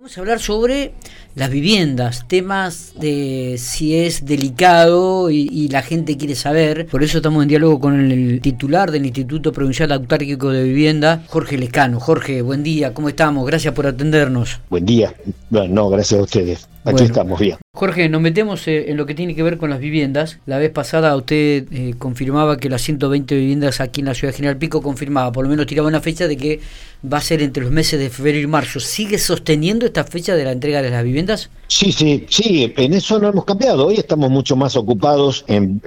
Vamos a hablar sobre las viviendas, temas de si es delicado y, la gente quiere saber. Por eso estamos en diálogo con el titular del Instituto Provincial Autárquico de Vivienda, Jorge Lescano. Jorge, buen día, ¿cómo estamos? Gracias por atendernos. Buen día. Bueno, no, gracias a ustedes. Aquí estamos bien. Jorge, nos metemos eh, en lo que tiene que ver con las viviendas. La vez pasada usted eh, confirmaba que las 120 viviendas aquí en la ciudad de General Pico confirmaba, por lo menos tiraba una fecha de que va a ser entre los meses de febrero y marzo. ¿Sigue sosteniendo esta fecha de la entrega de las viviendas? Sí, sí, sí, en eso no hemos cambiado. Hoy estamos mucho más ocupados en,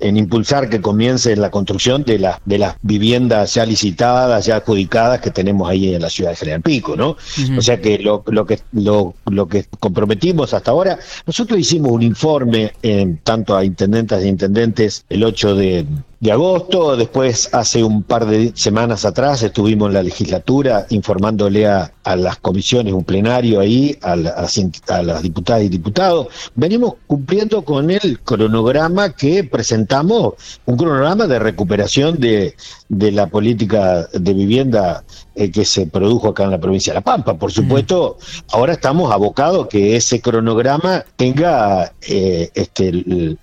impulsar que comience la construcción de, la, de las viviendas ya licitadas, ya adjudicadas que tenemos ahí en la ciudad de General Pico, ¿no? O sea que lo, lo que lo, lo que comprometimos hasta ahora. Nosotros hicimos un informe en tanto a intendentes e intendentes el 8 de, de agosto. Después, hace un par de semanas atrás, estuvimos en la legislatura informándole a, las comisiones, un plenario ahí, a, las diputadas y diputados. Venimos cumpliendo con el cronograma que presentamos, un cronograma de recuperación de, la política de vivienda eh, que se produjo acá en la provincia de La Pampa. Por supuesto, ahora estamos abocados que ese cronograma tenga eh, este, el,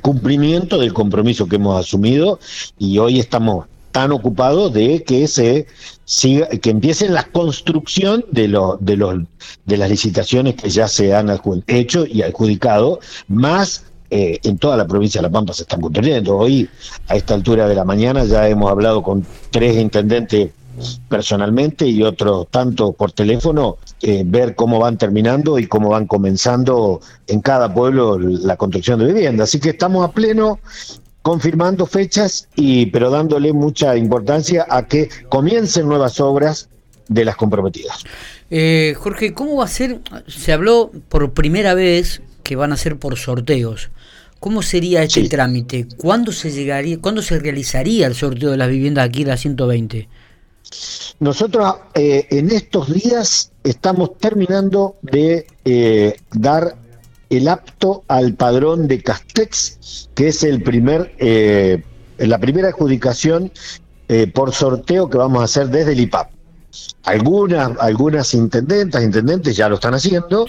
cumplimiento del compromiso que hemos asumido y hoy estamos tan ocupados de que se siga, que empiece la construcción de los de los de las licitaciones que ya se han hecho y adjudicado, más eh, en toda la provincia de La Pampa se están construyendo. Hoy, a esta altura de la mañana, ya hemos hablado con tres intendentes personalmente y otros tanto por teléfono, eh, ver cómo van terminando y cómo van comenzando en cada pueblo la construcción de vivienda. Así que estamos a pleno confirmando fechas y pero dándole mucha importancia a que comiencen nuevas obras de las comprometidas. Eh, Jorge, ¿cómo va a ser? Se habló por primera vez que van a ser por sorteos. ¿Cómo sería este trámite? ¿Cuándo se llegaría, cuándo se realizaría el sorteo de las viviendas aquí en la 120? Nosotros eh, en estos días estamos terminando de eh, dar el apto al padrón de Castex, que es el primer, eh, la primera adjudicación por sorteo que vamos a hacer desde el IPAP. Algunas, algunas intendentas, intendentes ya lo están haciendo,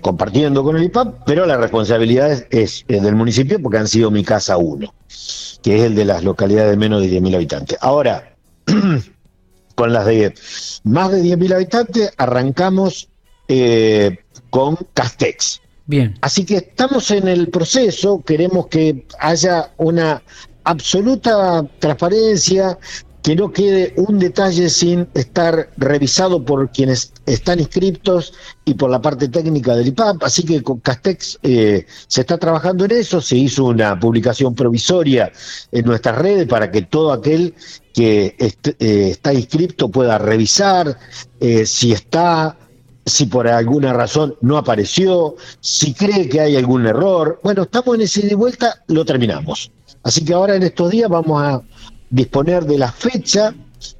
compartiendo con el IPAP, pero la responsabilidad es, es, del municipio porque han sido mi casa uno, que es el de las localidades de menos de 10.000 habitantes. Ahora, con las de más de 10.000 habitantes, arrancamos eh, con Castex. Bien. Así que estamos en el proceso, queremos que haya una absoluta transparencia, que no quede un detalle sin estar revisado por quienes están inscriptos y por la parte técnica del IPAP. Así que con Castex eh, se está trabajando en eso, se hizo una publicación provisoria en nuestras redes para que todo aquel que eh, está inscripto pueda revisar eh, si está si por alguna razón no apareció, si cree que hay algún error. Bueno, estamos en ese de vuelta, lo terminamos. Así que ahora en estos días vamos a disponer de la fecha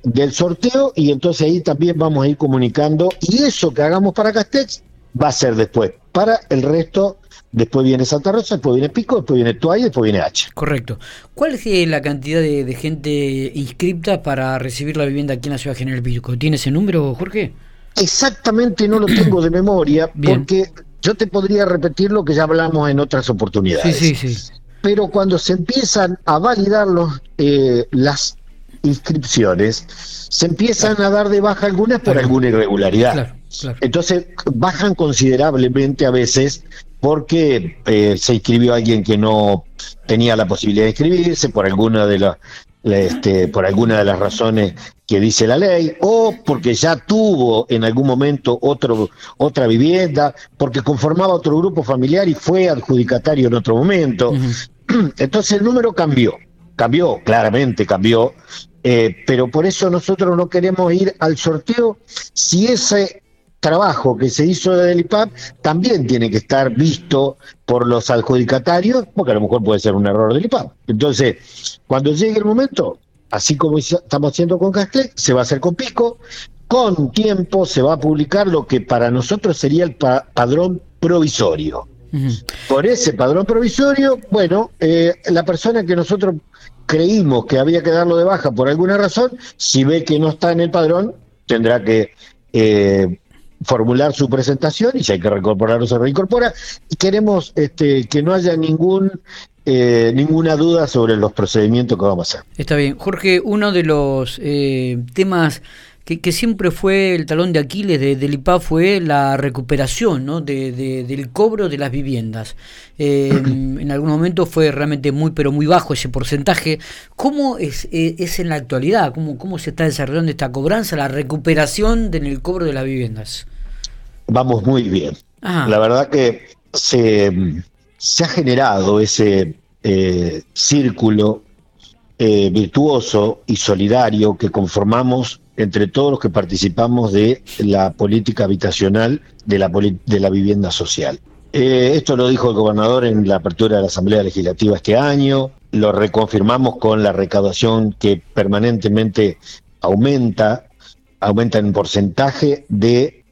del sorteo y entonces ahí también vamos a ir comunicando y eso que hagamos para Castex va a ser después para el resto Después viene Santa Rosa, después viene Pico, después viene Tuay, después viene H. Correcto. ¿Cuál es eh, la cantidad de, gente inscripta para recibir la vivienda aquí en la ciudad General Pico? ¿Tiene ese número, Jorge? Exactamente no lo tengo de memoria, porque yo te podría repetir lo que ya hablamos en otras oportunidades. Sí, sí, sí pero cuando se empiezan a validar los, eh, las inscripciones, se empiezan a dar de baja algunas por alguna irregularidad. Entonces bajan considerablemente a veces porque eh, se inscribió alguien que no tenía la posibilidad de inscribirse por alguna de las este, por alguna de las razones que dice la ley, o porque ya tuvo en algún momento otro, otra vivienda, porque conformaba otro grupo familiar y fue adjudicatario en otro momento. Entonces el número cambió, cambió, claramente cambió, eh, pero por eso nosotros no queremos ir al sorteo si ese trabajo que se hizo del IPAP también tiene que estar visto por los adjudicatarios, porque a lo mejor puede ser un error del IPAP. Entonces, cuando llegue el momento, así como estamos haciendo con Castex, se va a hacer con Pico, con tiempo se va a publicar lo que para nosotros sería el padrón provisorio. Por ese padrón provisorio, bueno, eh, la persona que nosotros creímos que había que darlo de baja por alguna razón, si ve que no está en el padrón, tendrá que eh, formular su presentación y si hay que reincorporarlo se reincorpora y queremos este, que no haya ningún eh, ninguna duda sobre los procedimientos que vamos a hacer. Está bien. Jorge, uno de los eh, temas que, siempre fue el talón de Aquiles de, del IPA fue la recuperación ¿no? de, del cobro de las viviendas. Eh, en algún momento fue realmente muy, pero muy bajo ese porcentaje. ¿Cómo es, es, en la actualidad? ¿Cómo, ¿Cómo se está desarrollando esta cobranza, la recuperación en el cobro de las viviendas? Vamos muy bien. La verdad que se se ha generado ese eh, círculo eh, virtuoso y solidario que conformamos entre todos los que participamos de la política habitacional de la, vivienda social. Eh, esto lo dijo el gobernador en la apertura de la Asamblea Legislativa este año, lo reconfirmamos con la recaudación que permanentemente aumenta, aumenta en porcentaje de,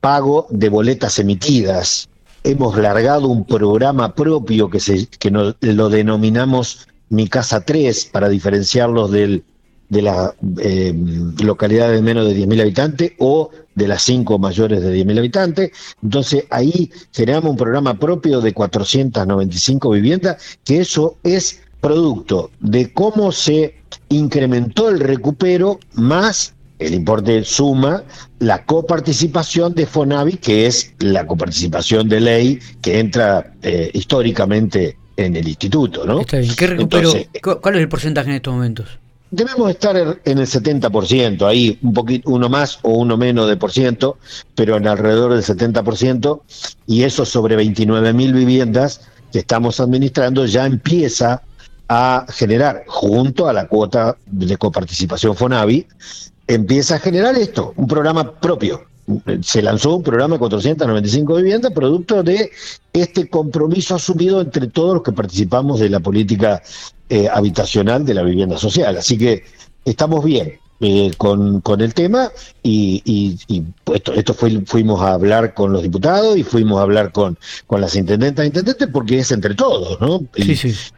pago de boletas emitidas hemos largado un programa propio que lo denominamos Mi Casa 3 para diferenciarlos del, de la eh, localidad de menos de 10.000 habitantes o de las cinco mayores de 10.000 habitantes. Entonces ahí generamos un programa propio de 495 viviendas, que eso es producto de cómo se incrementó el recupero más el importe suma la coparticipación de Fonavi, que es la coparticipación de ley que entra eh, históricamente en el instituto, ¿no? Está bien. ¿Qué recupero? ¿Cuál es el porcentaje en estos momentos? Debemos estar en el 70%, ahí un poquito, uno más o uno menos de por ciento, pero en alrededor del 70%, y eso sobre 29 mil viviendas que estamos administrando ya empieza a generar, junto a la cuota de coparticipación Fonavi, empieza a generar esto, un programa propio. Se lanzó un programa de 495 viviendas, producto de este compromiso asumido entre todos los que participamos de la política eh, habitacional de la vivienda social. Así que estamos bien. Eh, con, con, el tema y, esto, esto fuimos a hablar con los diputados y fuimos a hablar con, con las intendentas e intendentes porque es entre todos, ¿no?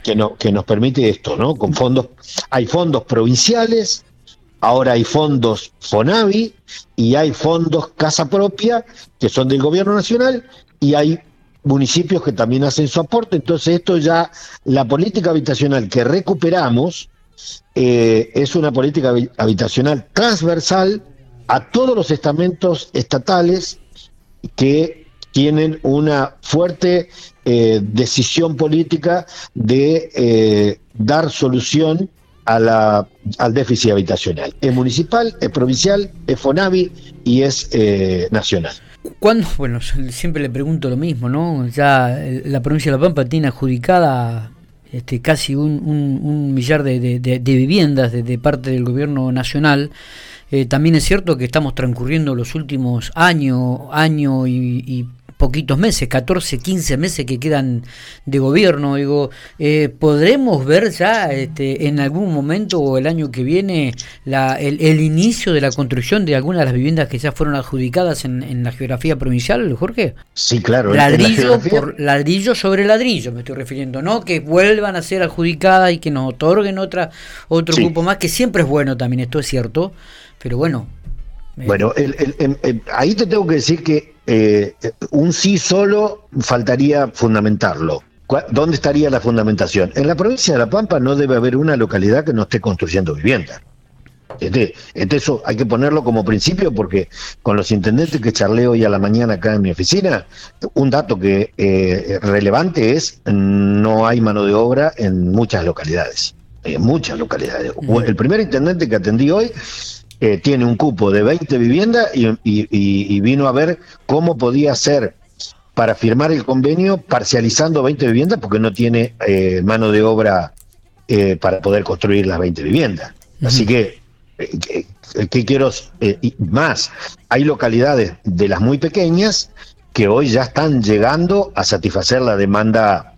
Que, no, que nos permite esto, ¿no? Con fondos, hay fondos provinciales, Ahora hay fondos FONAVI y hay fondos Casa Propia, que son del gobierno nacional, y hay municipios que también hacen su aporte. Entonces esto ya, la política habitacional que recuperamos eh, es una política habitacional transversal a todos los estamentos estatales que tienen una fuerte eh, decisión política de eh, dar solución a la, al déficit habitacional. Es municipal, es provincial, es FONAVI y es eh, nacional. ¿Cuándo? Bueno, siempre le pregunto lo mismo, ¿no? Ya la provincia de La Pampa tiene adjudicada este, casi un, un, millar de, de, viviendas de, parte del gobierno nacional. Eh, también es cierto que estamos transcurriendo los últimos años, año y, y poquitos meses, 14, 15 meses que quedan de gobierno. Digo, eh, ¿podremos ver ya este, en algún momento o el año que viene la, el, inicio de la construcción de algunas de las viviendas que ya fueron adjudicadas en, la geografía provincial, Jorge? Sí, claro. Ladrillo por ladrillo sobre ladrillo, me estoy refiriendo, ¿no? Que vuelvan a ser adjudicadas y que nos otorguen otra otro grupo más, que siempre es bueno también, esto es cierto, pero bueno. Bueno, ahí te tengo que decir que eh, un sí solo faltaría fundamentarlo. ¿Dónde estaría la fundamentación? En la provincia de La Pampa no debe haber una localidad que no esté construyendo vivienda. Este, este, eso hay que ponerlo como principio porque con los intendentes que charlé hoy a la mañana acá en mi oficina, un dato que eh, relevante es no hay mano de obra en muchas localidades. En muchas localidades. El primer intendente que atendí hoy eh, tiene un cupo de 20 viviendas y, vino a ver cómo podía hacer para firmar el convenio parcializando 20 viviendas porque no tiene eh, mano de obra eh, para poder construir las 20 viviendas. Así que, ¿qué quiero más? Hay localidades de las muy pequeñas que hoy ya están llegando a satisfacer la demanda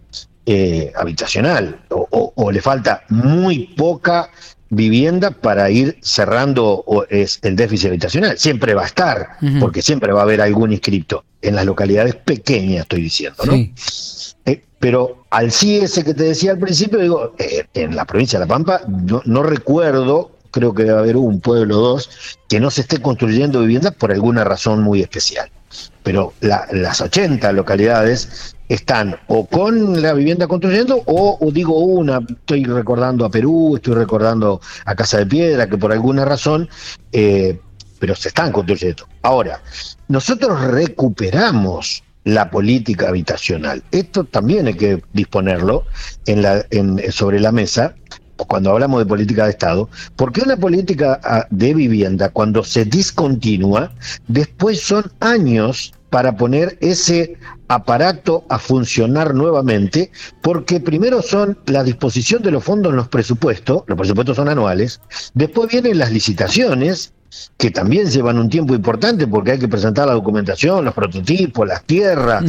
habitacional o, le falta muy poca vivienda para ir cerrando es el déficit habitacional. Siempre va a estar, porque siempre va a haber algún inscripto. En las localidades pequeñas, estoy diciendo, ¿no? Eh, pero al sí ese que te decía al principio, digo, eh, en la provincia de La Pampa, no, no recuerdo creo que debe haber un pueblo o dos, que no se esté construyendo viviendas por alguna razón muy especial. Pero las 80 localidades están o con la vivienda construyendo o, digo una, estoy recordando a Perú, estoy recordando a Casa de Piedra, que por alguna razón, eh, pero se están construyendo. Ahora, nosotros recuperamos la política habitacional. Esto también hay que disponerlo en la, sobre la mesa cuando hablamos de política de Estado, porque una política ah, de vivienda, cuando se discontinúa, después son años para poner ese aparato a funcionar nuevamente, porque primero son la disposición de los fondos en los presupuestos, los presupuestos son anuales, después vienen las licitaciones, que también llevan un tiempo importante porque hay que presentar la documentación, los prototipos, las tierras,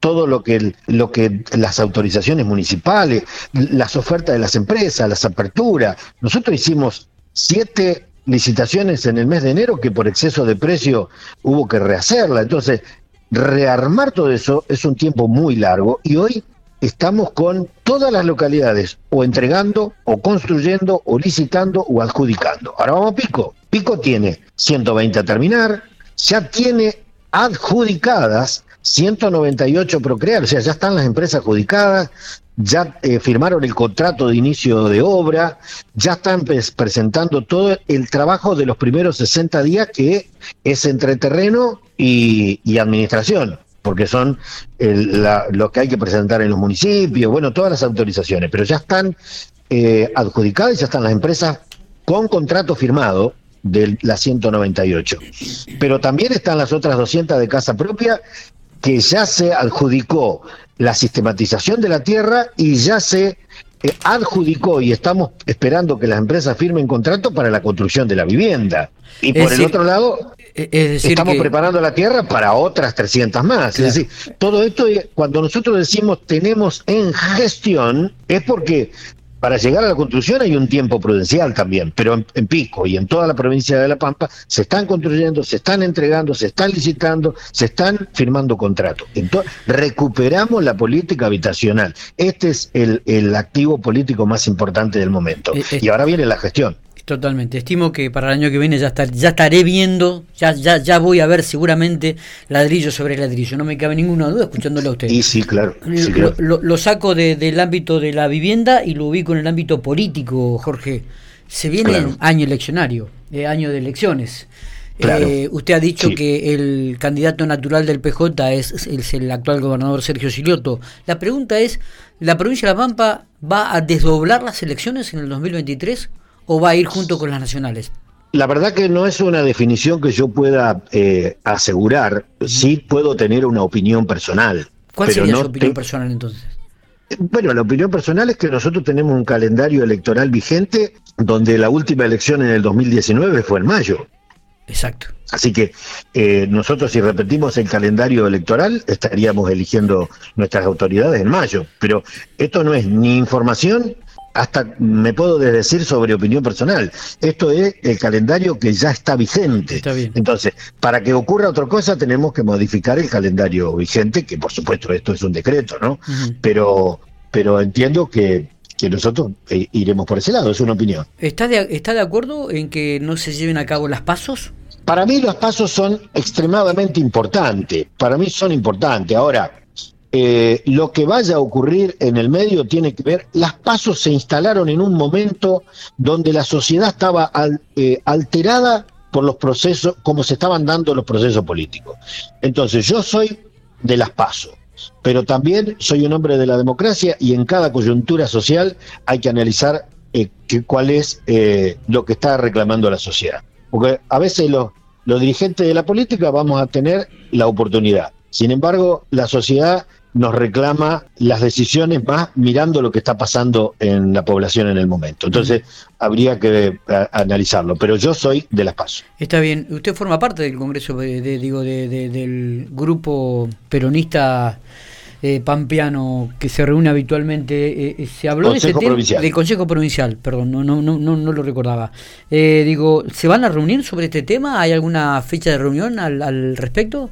todo lo que, lo que las autorizaciones municipales, las ofertas de las empresas, las aperturas. Nosotros hicimos siete licitaciones en el mes de enero que por exceso de precio hubo que rehacerla. Entonces, rearmar todo eso es un tiempo muy largo y hoy estamos con todas las localidades o entregando o construyendo o licitando o adjudicando. Ahora vamos a Pico. Pico tiene 120 a terminar, ya tiene adjudicadas 198 procrear, o sea, ya están las empresas adjudicadas, ya eh, firmaron el contrato de inicio de obra, ya están presentando todo el trabajo de los primeros 60 días que es entre terreno y administración porque son lo que hay que presentar en los municipios, bueno, todas las autorizaciones, pero ya están eh, adjudicadas, ya están las empresas con contrato firmado de la 198. Pero también están las otras 200 de casa propia que ya se adjudicó la sistematización de la tierra y ya se adjudicó y estamos esperando que las empresas firmen contrato para la construcción de la vivienda. Y por el otro lado, estamos preparando la tierra para otras 300 más. Es decir, todo esto, cuando nosotros decimos tenemos en gestión, es porque para llegar a la construcción hay un tiempo prudencial también, pero en, Pico y en toda la provincia de La Pampa se están construyendo, se están entregando, se están licitando, se están firmando contratos. Entonces, recuperamos la política habitacional. Este es el, el activo político más importante del momento. Eh, eh. y ahora viene la gestión. Totalmente. Estimo que para el año que viene ya, estar, ya estaré viendo, ya, ya, ya voy a ver seguramente ladrillo sobre ladrillo. No me cabe ninguna duda escuchándolo a usted. Y sí, claro. Lo, saco del ámbito de la vivienda y lo ubico en el ámbito político, Jorge. Se viene año eleccionario, eh, año de elecciones. Eh, usted ha dicho que el candidato natural del PJ es, es, el actual gobernador Sergio Silioto. La pregunta es, ¿la provincia de La Pampa va a desdoblar las elecciones en el 2023? O va a ir junto con las nacionales? La verdad que no es una definición que yo pueda eh, asegurar. Sí puedo tener una opinión personal. ¿Cuál sería su opinión personal entonces? Bueno, la opinión personal es que nosotros tenemos un calendario electoral vigente donde la última elección en el 2019 fue en mayo. Exacto. Así que eh, nosotros si repetimos el calendario electoral estaríamos eligiendo nuestras autoridades en mayo. Pero esto no es ni información hasta me puedo decir sobre opinión personal. Esto es el calendario que ya está vigente. Entonces, para que ocurra otra cosa, tenemos que modificar el calendario vigente, que por supuesto esto es un decreto, ¿no? Pero, pero entiendo que, que nosotros eh, iremos por ese lado, es una opinión. ¿Está de, ¿Está de acuerdo en que no se lleven a cabo las pasos? Para mí los pasos son extremadamente importantes, para mí son importantes. Ahora, eh, lo que vaya a ocurrir en el medio tiene que ver, las pasos se instalaron en un momento donde la sociedad estaba eh, alterada por los procesos, como se estaban dando los procesos políticos. Entonces yo soy de las pasos, pero también soy un hombre de la democracia y en cada coyuntura social hay que analizar eh, cuál es lo que está reclamando la sociedad. Porque a veces los dirigentes de la política vamos a tener la oportunidad. Sin embargo, la sociedad nos reclama las decisiones más mirando lo que está pasando en la población en el momento. Entonces, habría que eh, analizarlo, pero yo soy de las pasos. Está bien, usted forma parte del Congreso, de, digo, del grupo peronista eh, pampeano que se reúne habitualmente. Eh, se habló de ese tema del Consejo Provincial, perdón, no, no, no, no, lo recordaba. digo, ¿se van a reunir sobre este tema? ¿Hay alguna fecha de reunión al, al respecto?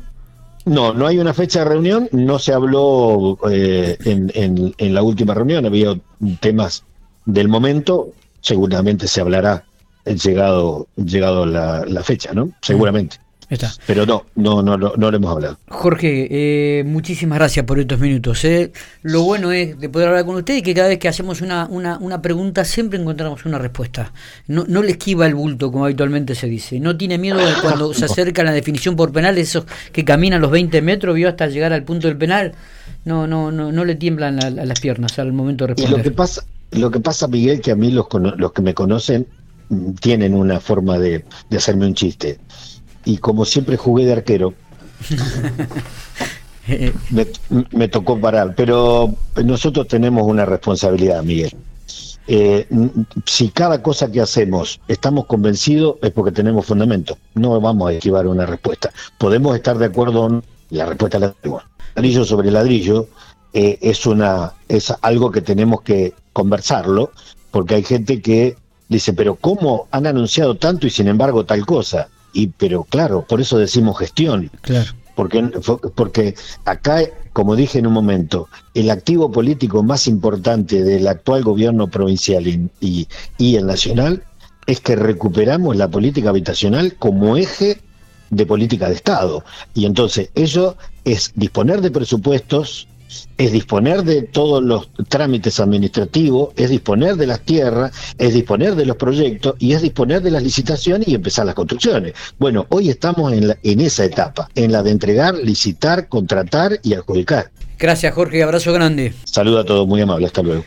No, no hay una fecha de reunión, no se habló eh, en, la última reunión, había temas del momento, seguramente se hablará llegado, llegado la, la fecha, ¿no? Seguramente. Pero no, no, no, no, lo hemos hablado. Jorge, eh, muchísimas gracias por estos minutos. Eh. Lo bueno es de poder hablar con usted y que cada vez que hacemos una, una, una pregunta siempre encontramos una respuesta. No, no le esquiva el bulto, como habitualmente se dice. No tiene miedo de cuando se acerca la definición por penal, esos que caminan los 20 metros, vio hasta llegar al punto del penal. No, no, no, no le tiemblan las piernas al momento de responder. lo que pasa, lo que pasa, Miguel, que a mí los, los que me conocen mm, tienen una forma de, de hacerme un chiste y como siempre jugué de arquero, me, tocó parar. Pero nosotros tenemos una responsabilidad, Miguel. Eh, si cada cosa que hacemos estamos convencidos es porque tenemos fundamento. No vamos a esquivar una respuesta. Podemos estar de acuerdo en la respuesta la tenemos. Ladrillo sobre ladrillo eh, es una es algo que tenemos que conversarlo porque hay gente que dice pero cómo han anunciado tanto y sin embargo tal cosa y pero claro, por eso decimos gestión. Claro. Porque, porque acá, como dije en un momento, el activo político más importante del actual gobierno provincial y, y el nacional es que recuperamos la política habitacional como eje de política de Estado. Y entonces eso es disponer de presupuestos es disponer de todos los trámites administrativos, es disponer de las tierras, es disponer de los proyectos y es disponer de las licitaciones y empezar las construcciones. Bueno, hoy estamos en, en esa etapa, en la de entregar, licitar, contratar y adjudicar. Gracias Jorge, abrazo grande. Saludo a todos, muy amable, hasta luego.